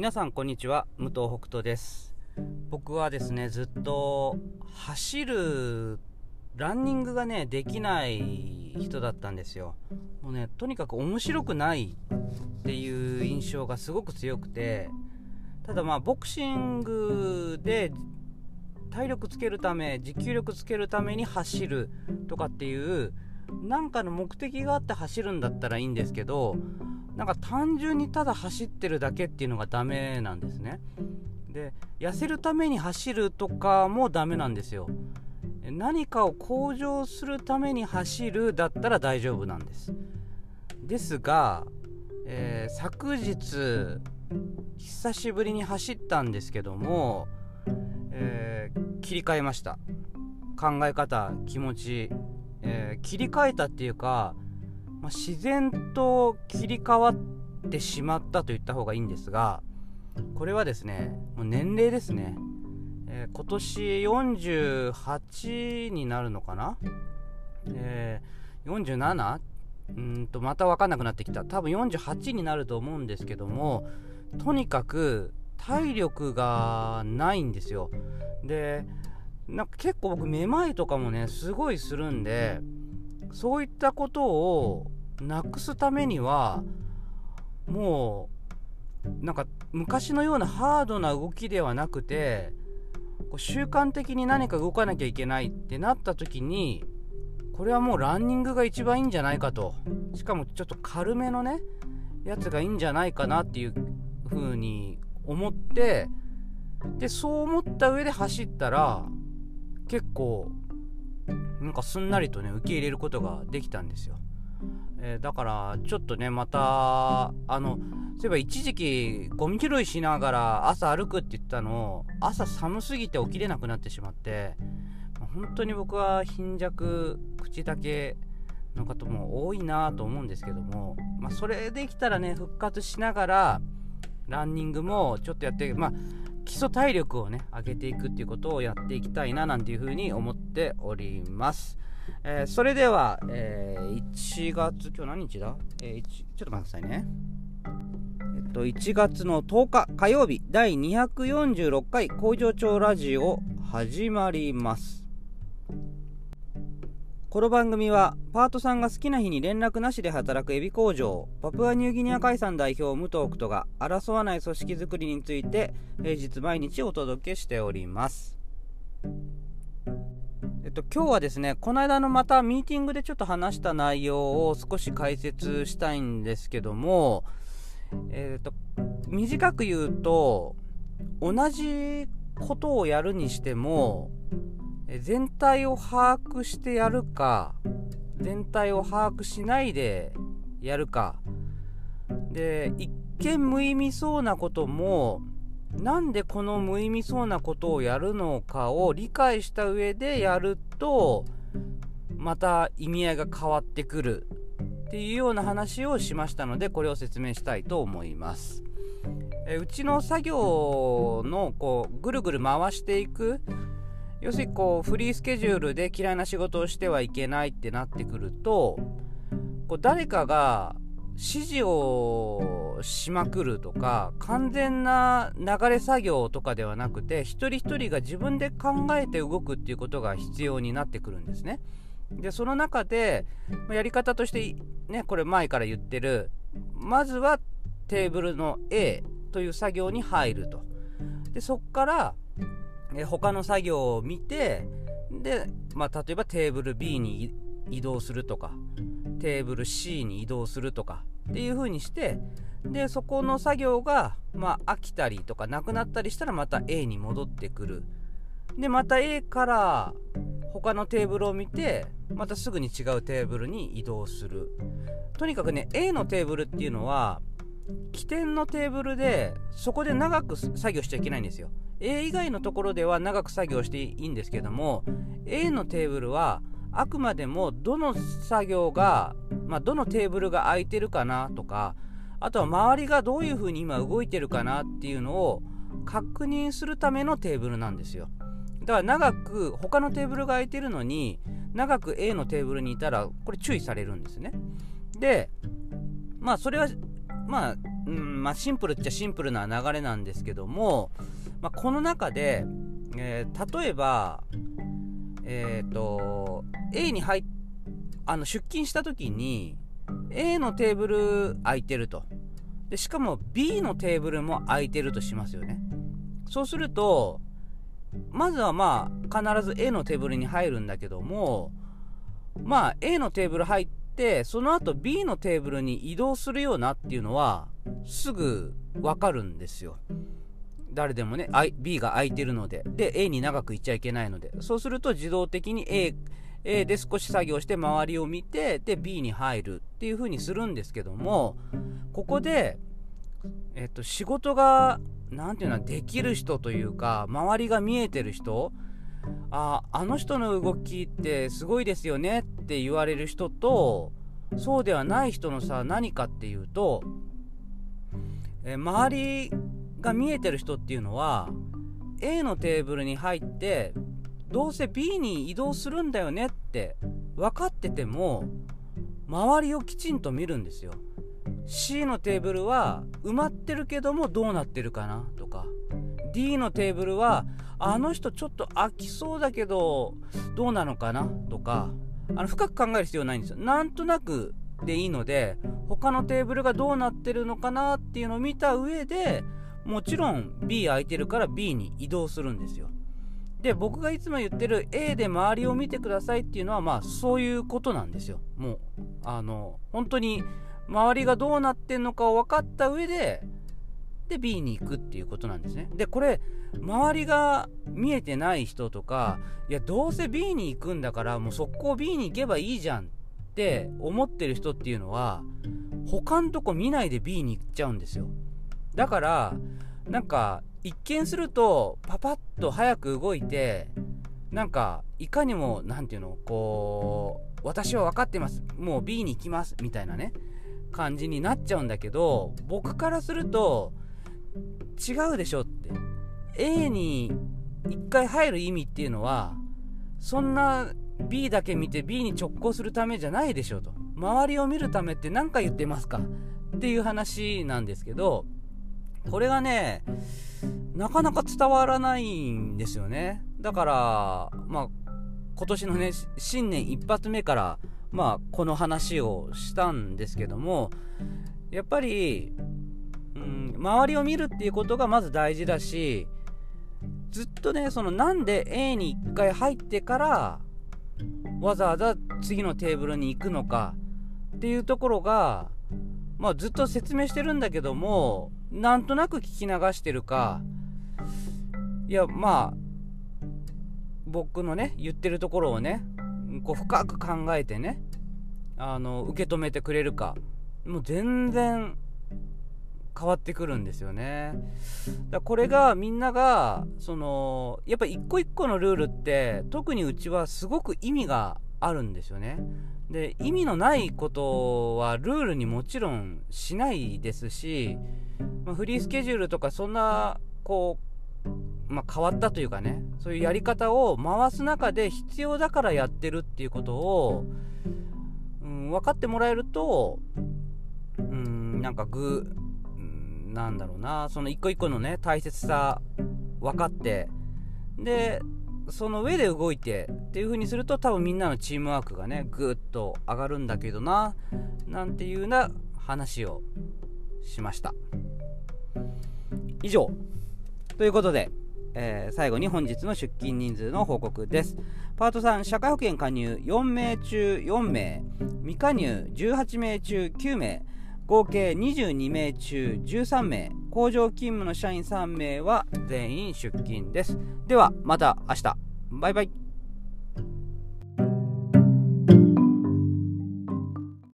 皆さんこんにちは武藤北斗です。僕はですねずっと走るランニングがねできない人だったんですよ。もうねとにかく面白くないっていう印象がすごく強くてただまあボクシングで体力つけるため持久力つけるために走るとかっていうなんかの目的があって走るんだったらいいんですけどなんか単純にただ走ってるだけっていうのがダメなんですね。で痩せるために走るとかもダメなんですよ。何かを向上するために走るだったら大丈夫なんです。ですが、えー、昨日久しぶりに走ったんですけども、えー、切り替えました。考え方気持ち、えー、切り替えたっていうかまあ、自然と切り替わってしまったと言った方がいいんですがこれはですねもう年齢ですね、えー、今年48になるのかな、えー、47? うんとまた分かんなくなってきた。多分48になると思うんですけどもとにかく体力がないんですよ。でなんか結構僕めまいとかもねすごいするんでそういったことをなくすためにはもうなんか昔のようなハードな動きではなくてこう習慣的に何か動かなきゃいけないってなった時にこれはもうランニングが一番いいんじゃないかと。しかもちょっと軽めのねやつがいいんじゃないかなっていう風に思ってでそう思った上で走ったら結構なんかすんなりとね受け入れることができたんですよ、えー、だからちょっとねまたあのそういえば一時期ゴミ拾いしながら朝歩くって言ったのを朝寒すぎて起きれなくなってしまって本当に僕は貧弱口だけの方も多いなと思うんですけども、まあ、それできたらね復活しながらランニングもちょっとやってまあ基礎体力をね上げていくっていうことをやっていきたいななんていうふうに思っております。えー、それでは、えー、1月、今日何日だ、えー、ちょっと待ってくださいね。えっと、1月の10日火曜日第246回工場長ラジオ始まります。この番組はパートさんが好きな日に連絡なしで働くエビ工場パプアニューギニア海産代表武藤クトが争わない組織づくりについて平日毎日お届けしております。えっと今日はですねこの間のまたミーティングでちょっと話した内容を少し解説したいんですけどもえっと短く言うと同じことをやるにしても全体を把握してやるか全体を把握しないでやるかで一見無意味そうなこともなんでこの無意味そうなことをやるのかを理解した上でやるとまた意味合いが変わってくるっていうような話をしましたのでこれを説明したいと思います。えうちの作業のこうぐるぐる回していく要するにこうフリースケジュールで嫌いな仕事をしてはいけないってなってくるとこう誰かが指示をしまくるとか完全な流れ作業とかではなくて一人一人が自分で考えて動くっていうことが必要になってくるんですね。でその中でやり方としてねこれ前から言ってるまずはテーブルの A という作業に入ると。でそこからえ他の作業を見てで、まあ、例えばテーブル B に移動するとかテーブル C に移動するとかっていう風にしてでそこの作業が、まあ、飽きたりとかなくなったりしたらまた A に戻ってくる。でまた A から他のテーブルを見てまたすぐに違うテーブルに移動する。とにかくね A のテーブルっていうのは起点のテーブルでそこで長く作業しちゃいけないんですよ。A 以外のところでは長く作業していいんですけども A のテーブルはあくまでもどの作業が、まあ、どのテーブルが空いてるかなとかあとは周りがどういう風に今動いてるかなっていうのを確認するためのテーブルなんですよ。だから長く他のテーブルが空いてるのに長く A のテーブルにいたらこれ注意されるんですね。でまあそれはまあうんまあ、シンプルっちゃシンプルな流れなんですけども、まあ、この中で、えー、例えば、えーと、A に入あの出勤した時に A のテーブル空いてると。でしかも B のテーブルも空いてるとしますよね。そうするとまずはまあ必ず A のテーブルに入るんだけどもまあ A のテーブル入ってその後 B のテーブルに移動するようなっていうのはすぐわかるんですよ。誰でもね B が空いてるので。で A に長くいっちゃいけないので。そうすると自動的に A, A で少し作業して周りを見てで B に入るっていう風にするんですけどもここで、えっと、仕事が何て言うのできる人というか周りが見えてる人ああの人の動きってすごいですよねって言われる人とそうではない人の差何かっていうとえ周りが見えてる人っていうのは A のテーブルに入ってどうせ B に移動するんだよねって分かってても周りをきちんと見るんですよ。C のテーブルは埋まってるけどもどうなってるかなとか。D のテーブルはあの人ちょっと飽きそうだけどどうなのかなとか。あの深く考える必要ないんですよ。なんとなくでいいので他のテーブルがどうなってるのかなっていうのを見た上でもちろん B 空いてるから B に移動するんですよ。で僕がいつも言ってる A で周りを見てくださいっていうのはまあそういうことなんですよ。もうあの本当に周りがどうなってんのかを分かった上でで B に行くっていうことなんですね。でこれ周りが見えてない人とかいやどうせ B に行くんだからもう速攻 B に行けばいいじゃんって思ってる人っていうのは他のとこ見ないで B に行っちゃうんですよ。だからなんか一見するとパパッと早く動いてなんかいかにも何て言うのこう私は分かってます。もう B に行きますみたいなね感じになっちゃうんだけど僕からすると違うでしょって。A に1回入る意味っていうのはそんな B だけ見て B に直行するためじゃないでしょと。周りを見るためって何か言ってますかっていう話なんですけどこれがねなかなか伝わらないんですよね。だからまあ今年のね新年一発目からまあこの話をしたんですけどもやっぱり、うん、周りを見るっていうことがまず大事だしずっとねそのなんで A に1回入ってからわざわざ次のテーブルに行くのかっていうところがまあずっと説明してるんだけどもなんとなく聞き流してるかいやまあ僕のね言ってるところをねこう深く考えてねあの受け止めてくれるかもう全然変わってくるんですよね。だこれがみんながそのやっぱ一個一個のルールって特にうちはすごく意味があるんですよね。で意味のないことはルールにもちろんしないですしまあ、フリースケジュールとかそんなこう、まあ、変わったというかねそういうやり方を回す中で必要だからやってるっていうことを、うん、分かってもらえると、うん、なんかぐ、うん、なんだろうなその一個一個のね大切さ分かってでその上で動いてっていう風にすると多分みんなのチームワークがねぐっと上がるんだけどななんていうな話をしました。以上。ということで、えー、最後に本日の出勤人数の報告です。パート3、社会保険加入4名中4名、未加入18名中9名、合計22名中13名、工場勤務の社員3名は全員出勤です。では、また明日。バイバイ。